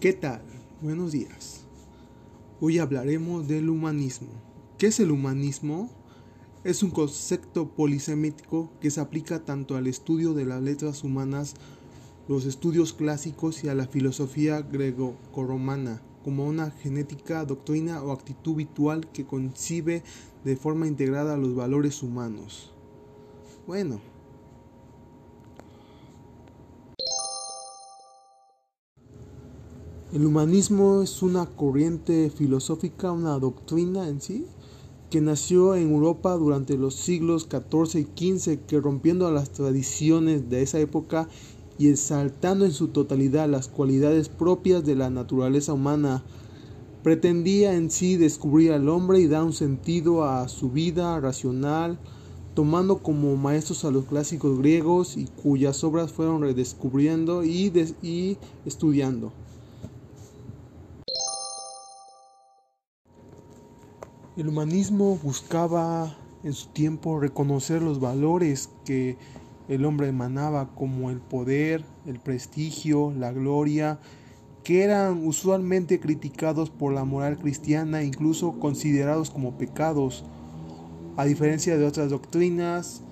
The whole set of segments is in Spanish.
¿Qué tal? Buenos días. Hoy hablaremos del humanismo. ¿Qué es el humanismo? Es un concepto polisemético que se aplica tanto al estudio de las letras humanas, los estudios clásicos y a la filosofía greco-romana, como una genética, doctrina o actitud habitual que concibe de forma integrada los valores humanos. Bueno, El humanismo es una corriente filosófica, una doctrina en sí, que nació en Europa durante los siglos XIV y XV, que rompiendo las tradiciones de esa época y exaltando en su totalidad las cualidades propias de la naturaleza humana, pretendía en sí descubrir al hombre y dar un sentido a su vida racional, tomando como maestros a los clásicos griegos y cuyas obras fueron redescubriendo y, y estudiando. El humanismo buscaba en su tiempo reconocer los valores que el hombre emanaba como el poder, el prestigio, la gloria, que eran usualmente criticados por la moral cristiana incluso considerados como pecados. A diferencia de otras doctrinas,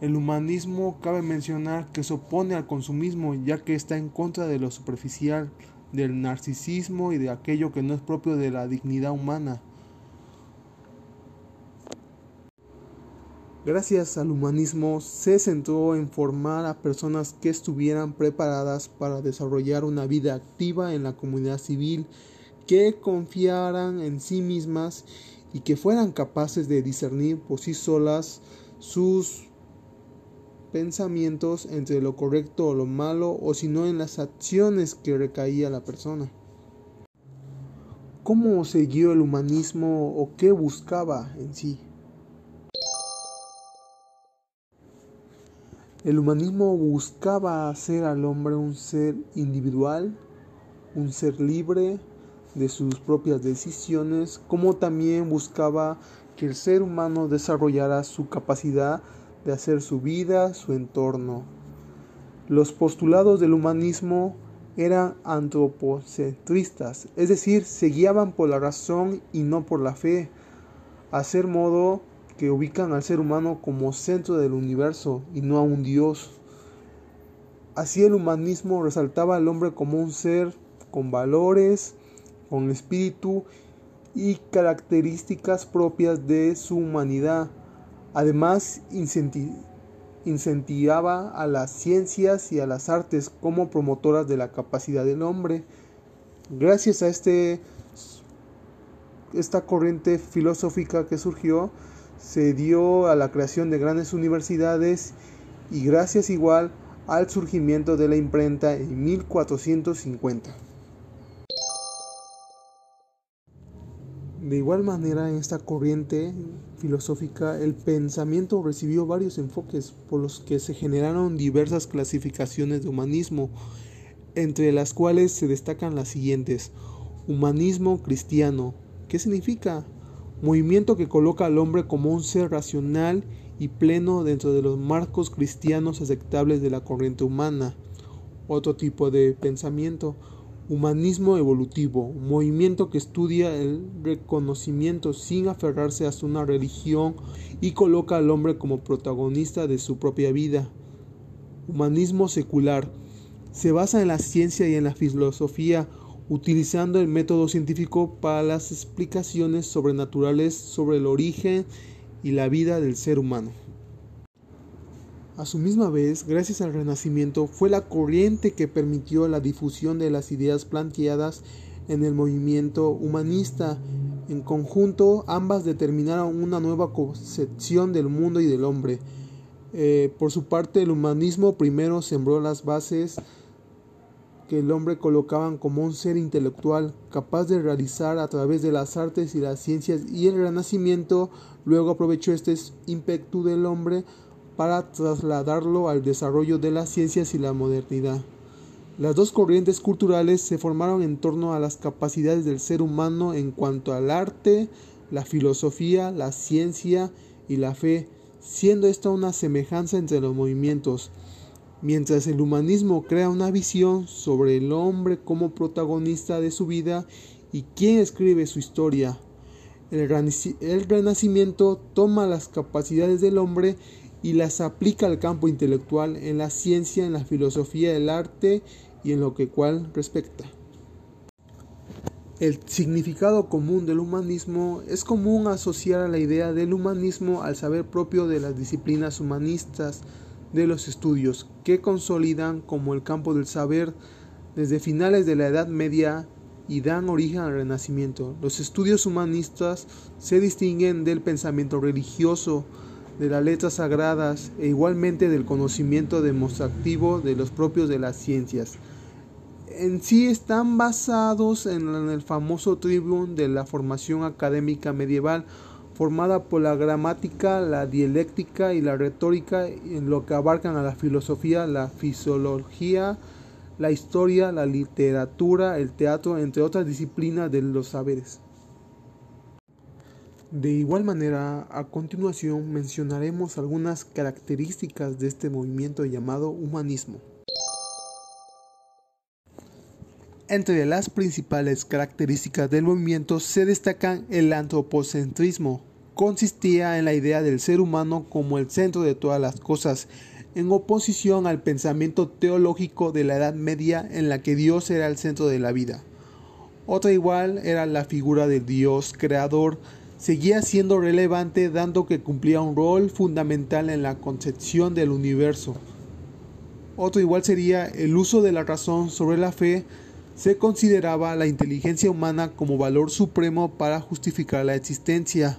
el humanismo cabe mencionar que se opone al consumismo ya que está en contra de lo superficial, del narcisismo y de aquello que no es propio de la dignidad humana. Gracias al humanismo se centró en formar a personas que estuvieran preparadas para desarrollar una vida activa en la comunidad civil, que confiaran en sí mismas y que fueran capaces de discernir por sí solas sus pensamientos entre lo correcto o lo malo o si no en las acciones que recaía la persona. ¿Cómo siguió el humanismo o qué buscaba en sí? El humanismo buscaba hacer al hombre un ser individual, un ser libre de sus propias decisiones, como también buscaba que el ser humano desarrollara su capacidad de hacer su vida, su entorno. Los postulados del humanismo eran antropocentristas, es decir, se guiaban por la razón y no por la fe, a ser modo que ubican al ser humano como centro del universo y no a un Dios. Así el humanismo resaltaba al hombre como un ser con valores, con espíritu y características propias de su humanidad. Además, incentivaba a las ciencias y a las artes como promotoras de la capacidad del hombre. Gracias a este, esta corriente filosófica que surgió, se dio a la creación de grandes universidades y gracias igual al surgimiento de la imprenta en 1450. De igual manera, en esta corriente filosófica, el pensamiento recibió varios enfoques por los que se generaron diversas clasificaciones de humanismo, entre las cuales se destacan las siguientes. Humanismo cristiano. ¿Qué significa? Movimiento que coloca al hombre como un ser racional y pleno dentro de los marcos cristianos aceptables de la corriente humana. Otro tipo de pensamiento, humanismo evolutivo, movimiento que estudia el reconocimiento sin aferrarse a una religión y coloca al hombre como protagonista de su propia vida. Humanismo secular, se basa en la ciencia y en la filosofía utilizando el método científico para las explicaciones sobrenaturales sobre el origen y la vida del ser humano. A su misma vez, gracias al Renacimiento, fue la corriente que permitió la difusión de las ideas planteadas en el movimiento humanista. En conjunto, ambas determinaron una nueva concepción del mundo y del hombre. Eh, por su parte, el humanismo primero sembró las bases que el hombre colocaban como un ser intelectual capaz de realizar a través de las artes y las ciencias y el renacimiento luego aprovechó este ímpetu del hombre para trasladarlo al desarrollo de las ciencias y la modernidad. Las dos corrientes culturales se formaron en torno a las capacidades del ser humano en cuanto al arte, la filosofía, la ciencia y la fe, siendo esta una semejanza entre los movimientos. Mientras el humanismo crea una visión sobre el hombre como protagonista de su vida y quien escribe su historia. El, renacimiento toma las capacidades del hombre y las aplica al campo intelectual en la ciencia, en la filosofía, el arte y en lo que cual respecta. El significado común del humanismo es común asociar a la idea del humanismo al saber propio de las disciplinas humanistas de los estudios que consolidan como el campo del saber desde finales de la Edad Media y dan origen al Renacimiento. Los estudios humanistas se distinguen del pensamiento religioso, de las letras sagradas e igualmente del conocimiento demostrativo de los propios de las ciencias en sí están basados en el famoso tribun de la formación académica medieval, formada por la gramática, la dialéctica y la retórica, en lo que abarcan a la filosofía, la fisiología, la historia, la literatura, el teatro, entre otras disciplinas de los saberes. De igual manera, a continuación mencionaremos algunas características de este movimiento llamado humanismo. Entre las principales características del movimiento se destacan el antropocentrismo. Consistía en la idea del ser humano como el centro de todas las cosas, en oposición al pensamiento teológico de la Edad Media en la que Dios era el centro de la vida. Otra igual era la figura del Dios creador, seguía siendo relevante dando que cumplía un rol fundamental en la concepción del universo. Otro igual sería el uso de la razón sobre la fe, se consideraba la inteligencia humana como valor supremo para justificar la existencia.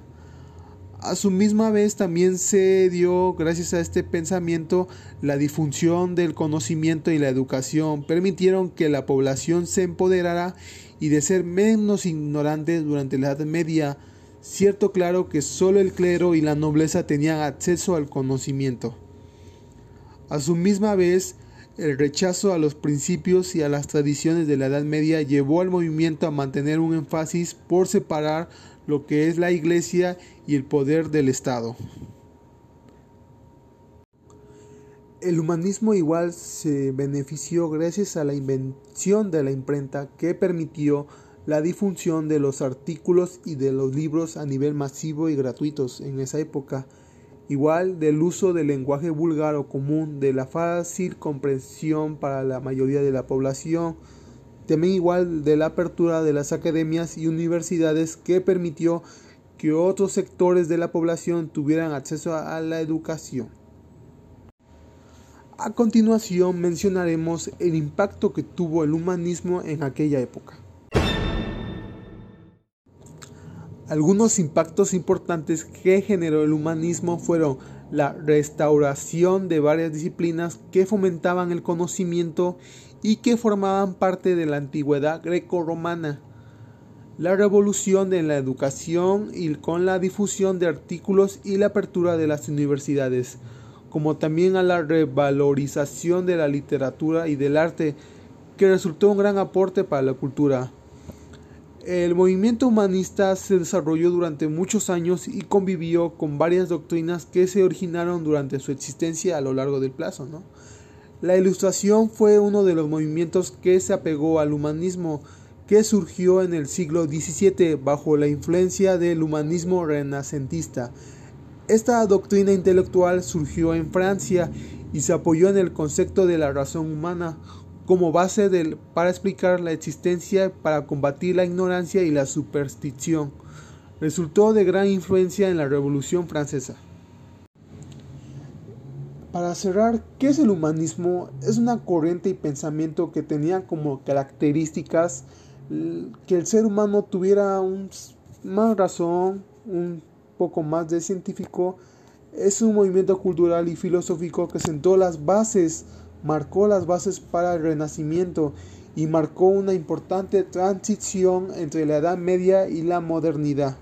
A su misma vez también se dio, gracias a este pensamiento, la difusión del conocimiento y la educación permitieron que la población se empoderara y de ser menos ignorante durante la Edad Media. Cierto claro que solo el clero y la nobleza tenían acceso al conocimiento. A su misma vez, el rechazo a los principios y a las tradiciones de la Edad Media llevó al movimiento a mantener un énfasis por separar lo que es la Iglesia y el poder del Estado. El humanismo igual se benefició gracias a la invención de la imprenta que permitió la difusión de los artículos y de los libros a nivel masivo y gratuitos en esa época igual del uso del lenguaje vulgar o común, de la fácil comprensión para la mayoría de la población, también igual de la apertura de las academias y universidades que permitió que otros sectores de la población tuvieran acceso a la educación. A continuación mencionaremos el impacto que tuvo el humanismo en aquella época. Algunos impactos importantes que generó el humanismo fueron la restauración de varias disciplinas que fomentaban el conocimiento y que formaban parte de la antigüedad greco-romana, la revolución en la educación y con la difusión de artículos y la apertura de las universidades, como también a la revalorización de la literatura y del arte, que resultó un gran aporte para la cultura. El movimiento humanista se desarrolló durante muchos años y convivió con varias doctrinas que se originaron durante su existencia a lo largo del plazo. La ilustración fue uno de los movimientos que se apegó al humanismo que surgió en el siglo XVII bajo la influencia del humanismo renacentista. Esta doctrina intelectual surgió en Francia y se apoyó en el concepto de la razón humana, como base para explicar la existencia, para combatir la ignorancia y la superstición. Resultó de gran influencia en la Revolución Francesa. Para cerrar, ¿qué es el humanismo? Es una corriente y pensamiento que tenía como características que el ser humano tuviera un, más razón, un poco más de científico. Es un movimiento cultural y filosófico que sentó las bases marcó las bases para el Renacimiento y marcó una importante transición entre la Edad Media y la modernidad.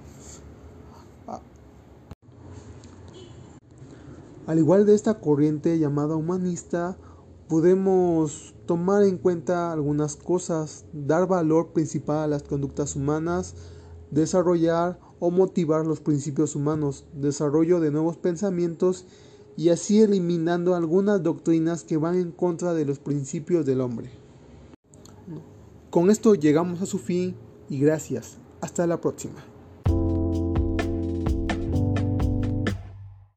Al igual de esta corriente llamada humanista, podemos tomar en cuenta algunas cosas, dar valor principal a las conductas humanas, desarrollar o motivar los principios humanos, desarrollo de nuevos pensamientos y así eliminando algunas doctrinas que van en contra de los principios del hombre. Con esto llegamos a su fin y gracias. Hasta la próxima.